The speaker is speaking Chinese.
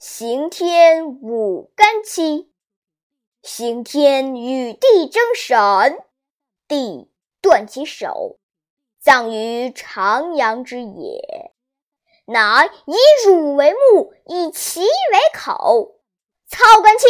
刑天五干七，刑天与地争神，地断其手，葬于长阳之野，乃以乳为目，以脐为口，操干戚。